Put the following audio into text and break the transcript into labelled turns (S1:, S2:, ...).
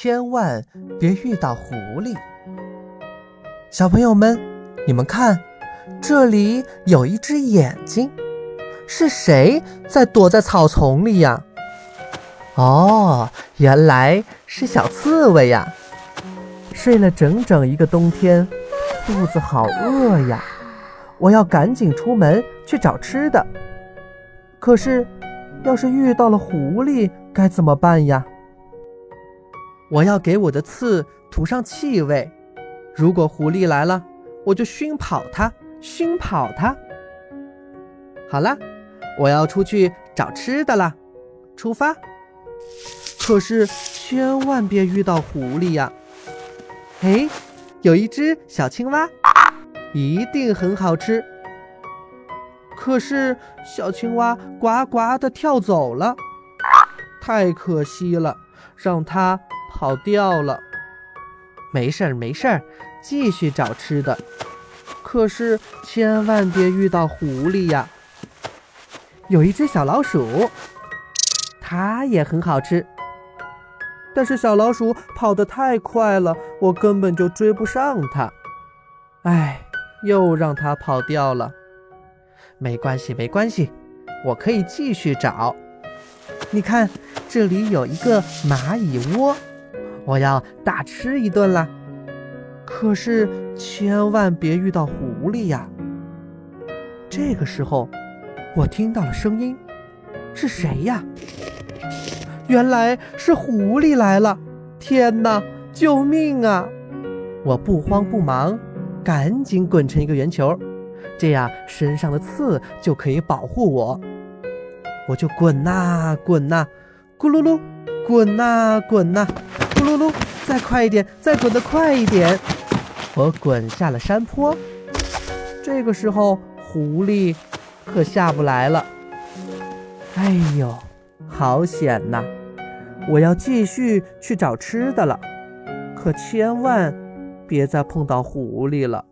S1: 千万别遇到狐狸。小朋友们，你们看，这里有一只眼睛，是谁在躲在草丛里呀？哦，原来是小刺猬呀！睡了整整一个冬天，肚子好饿呀！我要赶紧出门去找吃的。可是，要是遇到了狐狸该怎么办呀？我要给我的刺涂上气味，如果狐狸来了，我就熏跑它，熏跑它。好了，我要出去找吃的啦，出发！可是千万别遇到狐狸呀！哎，有一只小青蛙，一定很好吃。可是小青蛙呱呱地跳走了，太可惜了，让它跑掉了。没事儿，没事儿，继续找吃的。可是千万别遇到狐狸呀！有一只小老鼠，它也很好吃。但是小老鼠跑得太快了，我根本就追不上它。唉，又让它跑掉了。没关系，没关系，我可以继续找。你看，这里有一个蚂蚁窝，我要大吃一顿啦。可是千万别遇到狐狸呀！这个时候，我听到了声音，是谁呀？原来是狐狸来了！天哪，救命啊！我不慌不忙，赶紧滚成一个圆球。这样身上的刺就可以保护我，我就滚呐滚呐，咕噜噜，滚呐滚呐，咕噜噜，再快一点，再滚得快一点。我滚下了山坡，这个时候狐狸可下不来了。哎呦，好险呐！我要继续去找吃的了，可千万别再碰到狐狸了。